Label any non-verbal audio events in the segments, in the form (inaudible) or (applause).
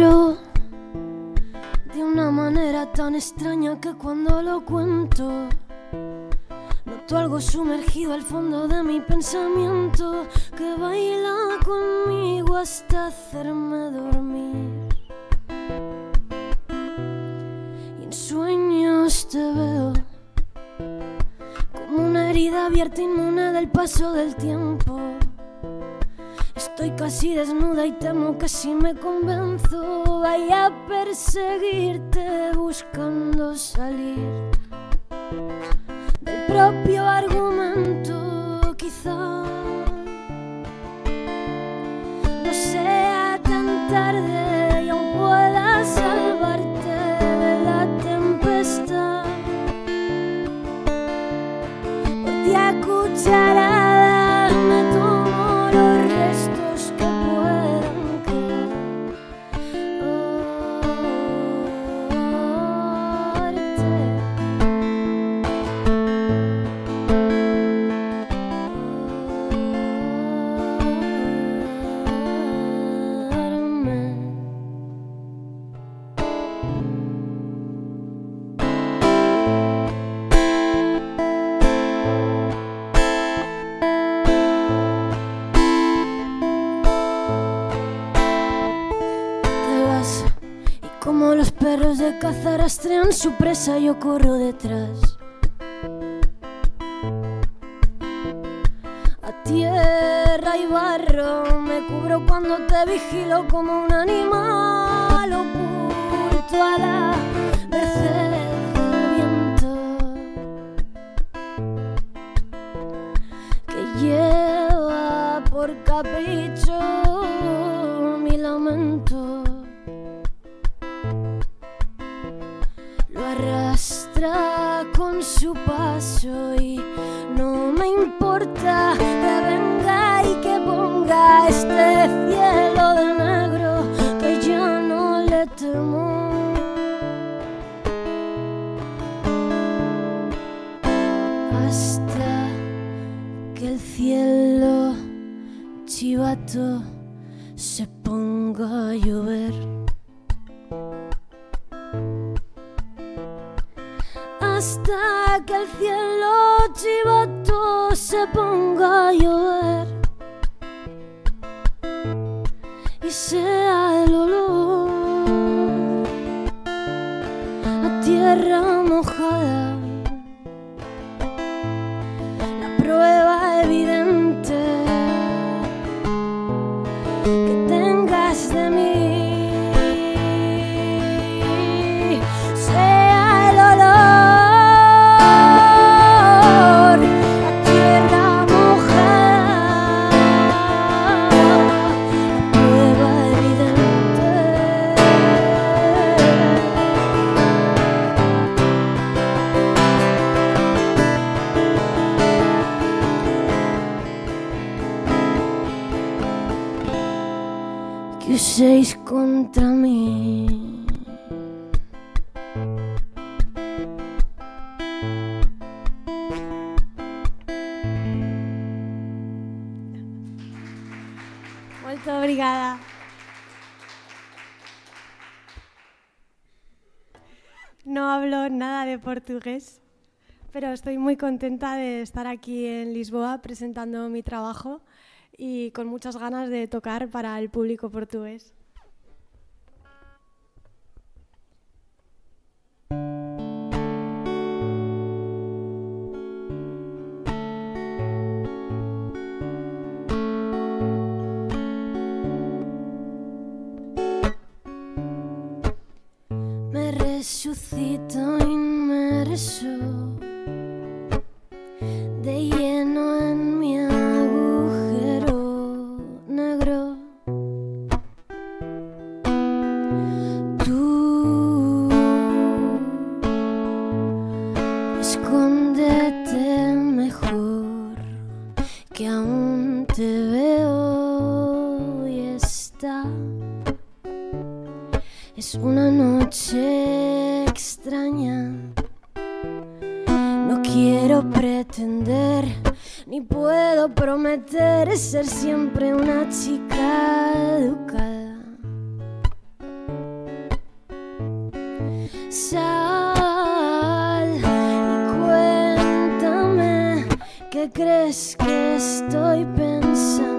quiero de una manera tan extraña que cuando lo cuento noto algo sumergido al fondo de mi pensamiento que baila conmigo hasta hacerme dormir. Y en sueños te veo como una herida abierta inmune del paso del tiempo. Estoy casi desnuda y temo que si me convenzo vaya a perseguirte buscando salir del propio argumento quizá. No sea tan tarde y aún pueda salvarte de la tempestad. Por ti a caza rastrean su presa yo corro detrás. A tierra y barro me cubro cuando te vigilo como un su paso y no me importa que venga y que ponga este cielo de negro que ya no le temo. Hasta que el cielo chivato contra. Molto obrigada. No hablo nada de portugués, pero estoy muy contenta de estar aquí en Lisboa presentando mi trabajo y con muchas ganas de tocar para el público portugués. resucita inmerso. Sal y cuéntame qué crees que estoy pensando.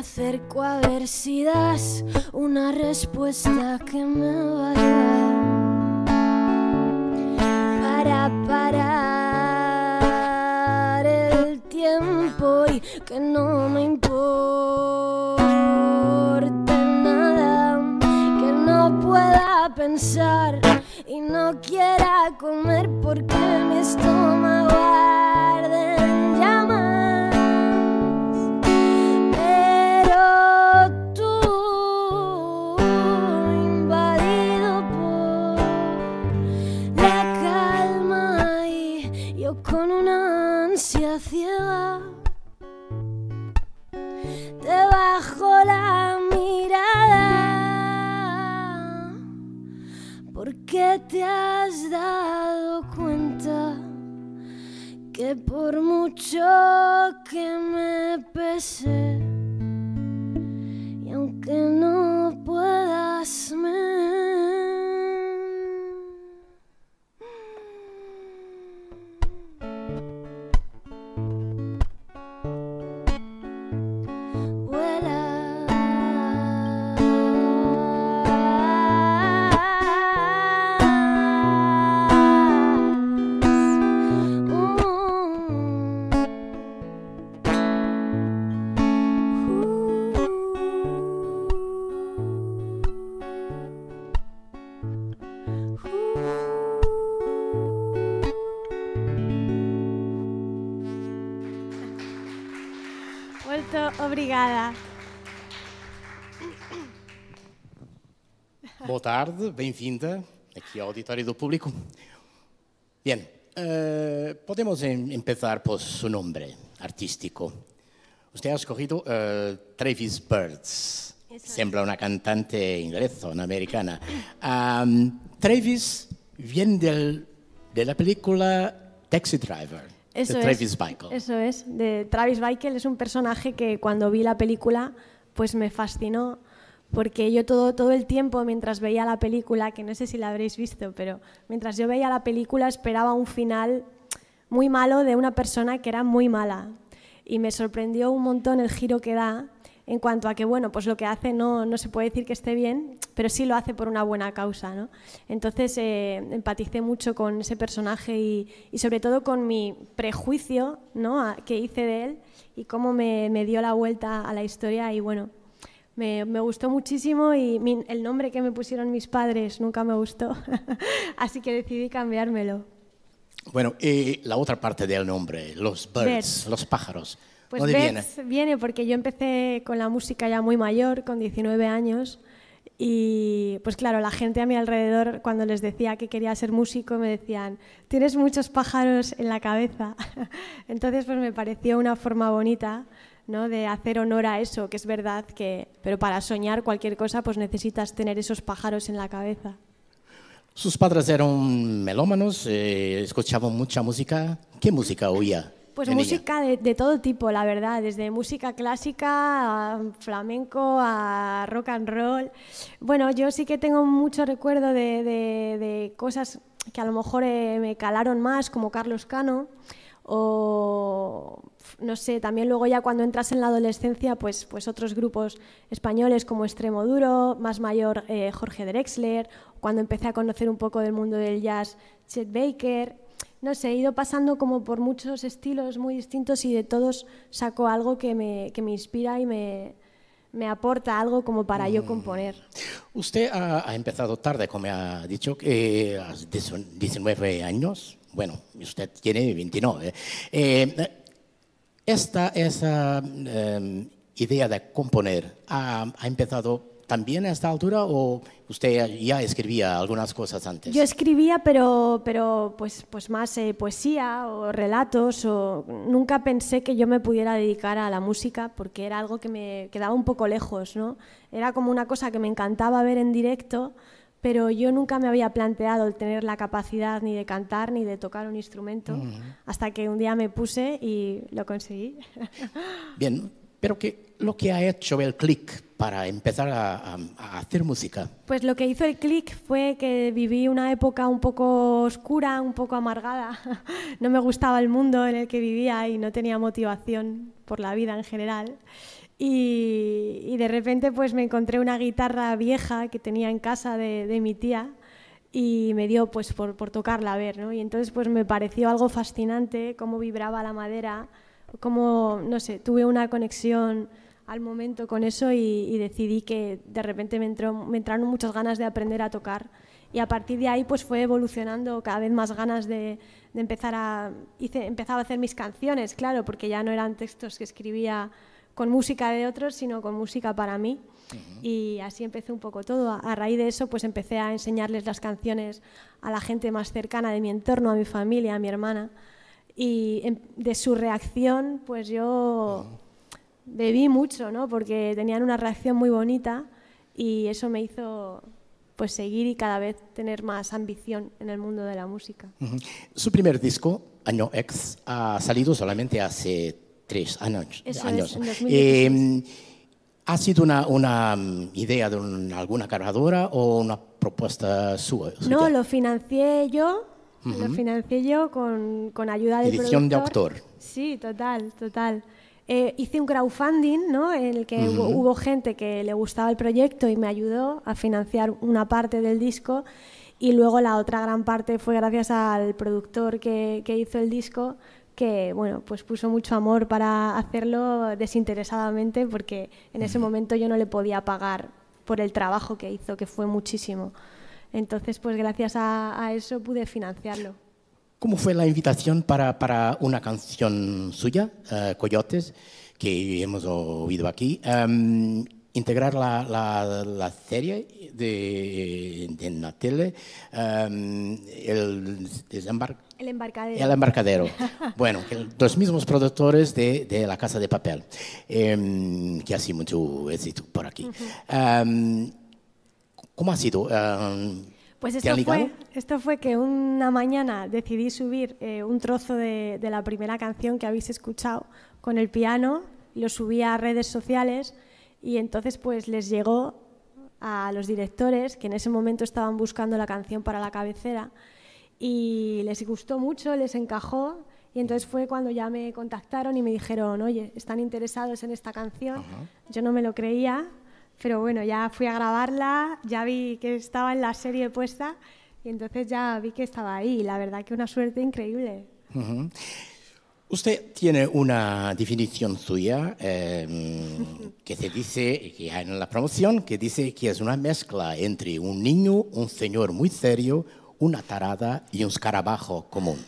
Acerco a ver si das una respuesta que me valga para parar el tiempo y que no me importe nada, que no pueda pensar y no quiera comer porque mi estómago porque te has dado cuenta que por mucho que me pese y aunque no Boa tarde, bem-vinda aqui ao Auditório do Público. Bien, eh, podemos em- empezar por su nombre artístico. Usted ha escogido eh, Travis Birds. Sembra una cantante inglesa, una americana. Am, Travis viene del- de la película Taxi Driver, Eso de es, Travis Bickle. Eso es, de Travis Bickle es un personaje que cuando vi la película pues me fascinó porque yo todo, todo el tiempo mientras veía la película, que no sé si la habréis visto, pero mientras yo veía la película esperaba un final muy malo de una persona que era muy mala y me sorprendió un montón el giro que da en cuanto a que, bueno, pues lo que hace no, no se puede decir que esté bien, pero sí lo hace por una buena causa, ¿no? Entonces eh, empaticé mucho con ese personaje y, y sobre todo con mi prejuicio, ¿no? a- que hice de él y cómo me, me dio la vuelta a la historia y bueno, me, me gustó muchísimo y mi- el nombre que me pusieron mis padres nunca me gustó, (laughs) así que decidí cambiármelo. Bueno, y la otra parte del nombre, los birds, Birds. los pájaros. Pues ¿Dónde viene? Viene porque yo empecé con la música ya muy mayor, con 19 años, Y pues claro, la gente a mi alrededor, cuando les decía que quería ser músico, me decían, tienes muchos pájaros en la cabeza. (laughs) Entonces pues me pareció una forma bonita ¿no? de hacer honor a eso, que es verdad que, pero para soñar cualquier cosa pues necesitas tener esos pájaros en la cabeza. Sus padres eran melómanos, eh, escuchaban mucha música. ¿Qué música oía? Pues música de, de todo tipo, la verdad, desde música clásica a flamenco a rock and roll. Bueno, yo sí que tengo mucho recuerdo de, de- de cosas que a lo mejor eh, me calaron más, como Carlos Cano, o no sé, también luego ya cuando entras en la adolescencia, pues, pues otros grupos españoles como Extremo Duro, más mayor eh, Jorge Drexler, cuando empecé a conocer un poco del mundo del jazz, Chet Baker. No sé, he ido pasando como por muchos estilos muy distintos y de todos saco algo que me, que me inspira y me, me aporta algo como para yo componer. Usted ha, ha empezado tarde, como ha dicho, que a 19 años. Bueno, usted tiene 29. Eh, esta esa eh, idea de componer ha, empezado también a esta altura o usted ya escribía algunas cosas antes? Yo escribía, pero, pero pues, pues más eh, poesía o relatos. O... Nunca pensé que yo me pudiera dedicar a la música porque era algo que me quedaba un poco lejos. ¿no? Era como una cosa que me encantaba ver en directo, pero yo nunca me había planteado el tener la capacidad ni de cantar ni de tocar un instrumento, hasta que un día me puse y lo conseguí. (laughs) Bien, pero ¿qué, lo que ha hecho el clic para empezar a, a- a hacer música? Pues lo que hizo el clic fue que viví una época un poco oscura, un poco amargada. (laughs) No me gustaba el mundo en el que vivía y no tenía motivación por la vida en general. Y, de repente pues me encontré una guitarra vieja que tenía en casa de, mi tía y me dio pues por, por tocarla a ver, ¿no? Y entonces pues me pareció algo fascinante cómo vibraba la madera, cómo, no sé, tuve una conexión al momento con eso y, decidí que de repente me, entró, me entraron muchas ganas de aprender a tocar y a partir de ahí pues fue evolucionando cada vez más ganas de, empezar a empezaba a hacer mis canciones claro porque ya no eran textos que escribía con música de otros sino con música para mí y así empecé un poco todo a, raíz de eso pues empecé a enseñarles las canciones a la gente más cercana de mi entorno a mi familia a mi hermana y em- de su reacción pues yo bebí mucho, ¿no? Porque tenían una reacción muy bonita y eso me hizo pues seguir y cada vez tener más ambición en el mundo de la música. Ujú. Su primer disco, Año X, ha salido solamente hace tres años. Eso es, años. 2016. Eh, ¿Ha sido una, una, mm, idea de un- alguna cargadora o una propuesta suya? No, lo financié yo, lo financié yo con, con ayuda del Edición de productor. autor. Sí, total, total. Eh, hice un crowdfunding, ¿no? En el que hubo, hubo gente que le gustaba el proyecto y me ayudó a financiar una parte del disco y luego la otra gran parte fue gracias al productor que, que hizo el disco que bueno pues puso mucho amor para hacerlo desinteresadamente porque en ese momento yo no le podía pagar por el trabajo que hizo que fue muchísimo. Entonces pues gracias a, a eso pude financiarlo. ¿Cómo fue la invitación para, para una canción suya, eh, Coyotes, que hemos oído aquí? em, integrar la, la, la serie de, de en la tele, em, el desembar- el embarcadero el embarcadero. (laughs) Bueno, los mismos productores de, de La Casa de Papel, em, que ha sido mucho éxito por aquí. Em, ¿Cómo ha sido? Em, Pues ¿te esto fue, esto fue que una mañana decidí subir eh, un trozo de, de la primera canción que habéis escuchado con el piano, lo subí a redes sociales y entonces pues les llegó a los directores que en ese momento estaban buscando la canción para la cabecera y les gustó mucho, les encajó y entonces fue cuando ya me contactaron y me dijeron, oye, están interesados en esta canción. Yo no me lo creía, pero bueno, ya fui a grabarla, ya vi que estaba en la serie puesta y entonces ya vi que estaba ahí. La verdad que una suerte increíble. Ujú. Usted tiene una definición suya eh, (laughs) que se dice, que hay en la promoción, que dice que es una mezcla entre un niño, un señor muy serio, una tarada y un escarabajo común.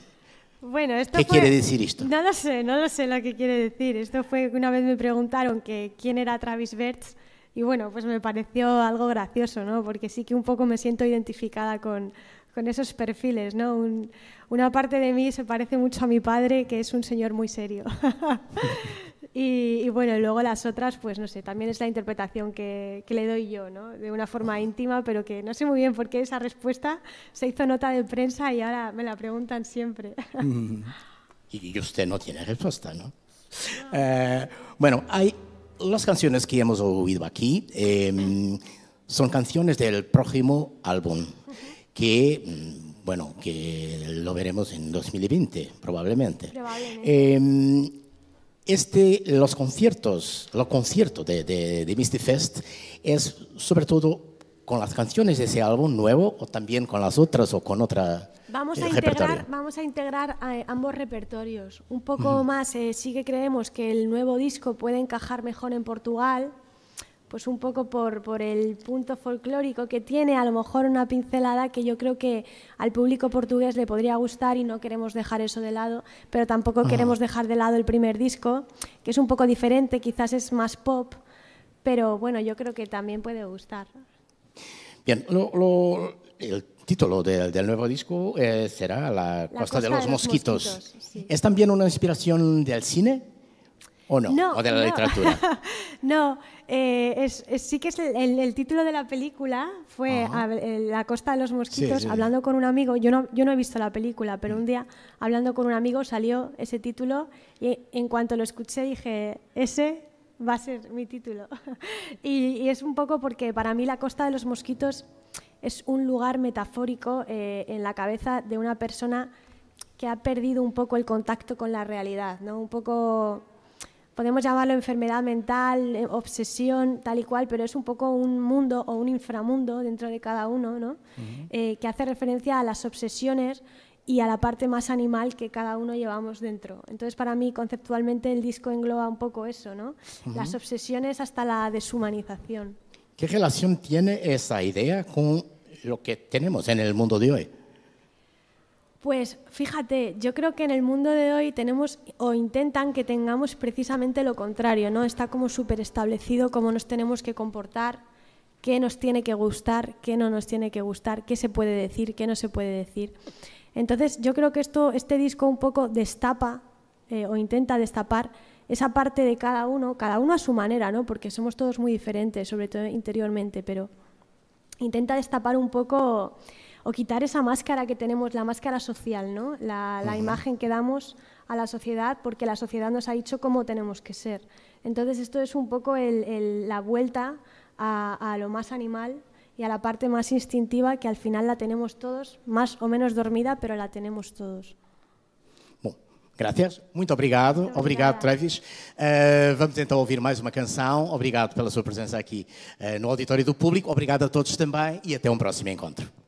Bueno, esto ¿Qué fue- quiere decir esto? No lo sé, no lo sé lo que quiere decir. Esto fue que una vez me preguntaron que quién era Travis Bertz y bueno, pues me pareció algo gracioso, ¿no? Porque sí que un poco me siento identificada con, con esos perfiles, ¿no? una parte de mí se parece mucho a mi padre, que es un señor muy serio. (laughs) y, bueno, luego las otras, pues no sé, también es la interpretación que, que, le doy yo, ¿no? De una forma íntima, pero que no sé muy bien por qué esa respuesta se hizo nota de prensa y ahora me la preguntan siempre. (laughs) y usted no tiene respuesta, ¿no? Eh, bueno, hay las canciones que hemos oído aquí. Eh, son canciones del próximo álbum que, mm, bueno, que lo veremos en 2020, probablemente. probablemente. Em, este, los conciertos, los conciertos de, de, de Misty Fest es sobre todo con las canciones de ese álbum nuevo o también con las otras o con otra vamos a integrar vamos a integrar eh, ambos repertorios. Un poco más eh, sí que creemos que el nuevo disco puede encajar mejor en Portugal pues un poco por, por el punto folclórico que tiene, a lo mejor una pincelada que yo creo que al público portugués le podría gustar y no queremos dejar eso de lado, pero tampoco queremos dejar de lado el primer disco, que es un poco diferente, quizás es más pop, pero bueno, yo creo que también puede gustar. Bien, lo, el título del nuevo disco eh, será La, Costa, de los, Mosquitos. ¿Es también una inspiración del cine? ¿O no? ¿O de la literatura? (laughs) no, eh, sí que es el, título de la película fue La Costa de los Mosquitos, hablando con un amigo. Yo no, yo no he visto la película, pero un mm. día hablando con un amigo salió ese título y en cuanto lo escuché dije, ese va a ser mi título. (laughs) y, es un poco porque para mí La Costa de los Mosquitos es un lugar metafórico eh, en la cabeza de una persona que ha perdido un poco el contacto con la realidad, ¿no? Un poco podemos llamarlo enfermedad mental, eh, obsesión, tal y cual, pero es un poco un mundo o un inframundo dentro de cada uno, ¿no? Eh, que hace referencia a las obsesiones y a la parte más animal que cada uno llevamos dentro. Entonces, para mí, conceptualmente, el disco engloba un poco eso, ¿no? Las obsesiones hasta la deshumanización. ¿Qué relación tiene esa idea con lo que tenemos en el mundo de hoy? Pues fíjate, yo creo que en el mundo de hoy tenemos o intentan que tengamos precisamente lo contrario, ¿no? Está como súper establecido cómo nos tenemos que comportar, qué nos tiene que gustar, qué no nos tiene que gustar, qué se puede decir, qué no se puede decir. Entonces yo creo que esto, este disco un poco destapa eh, o intenta destapar esa parte de cada uno, cada uno a su manera, ¿no? Porque somos todos muy diferentes, sobre todo interiormente, pero intenta destapar un poco o quitar esa máscara que tenemos, la máscara social, ¿no? la, imagen que damos a la sociedad porque la sociedad nos ha dicho cómo tenemos que ser. Entonces esto es un poco la vuelta a, lo más animal y a la parte más instintiva que al final la tenemos todos, más o menos dormida, pero la tenemos todos. Bom, gracias, muito obrigado, Muito obrigado Travis. Uh, vamos então ouvir mais uma canção. Obrigado pela sua presença aqui uh, no auditório do público. Obrigado a todos também e até um próximo encontro.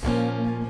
Thank you.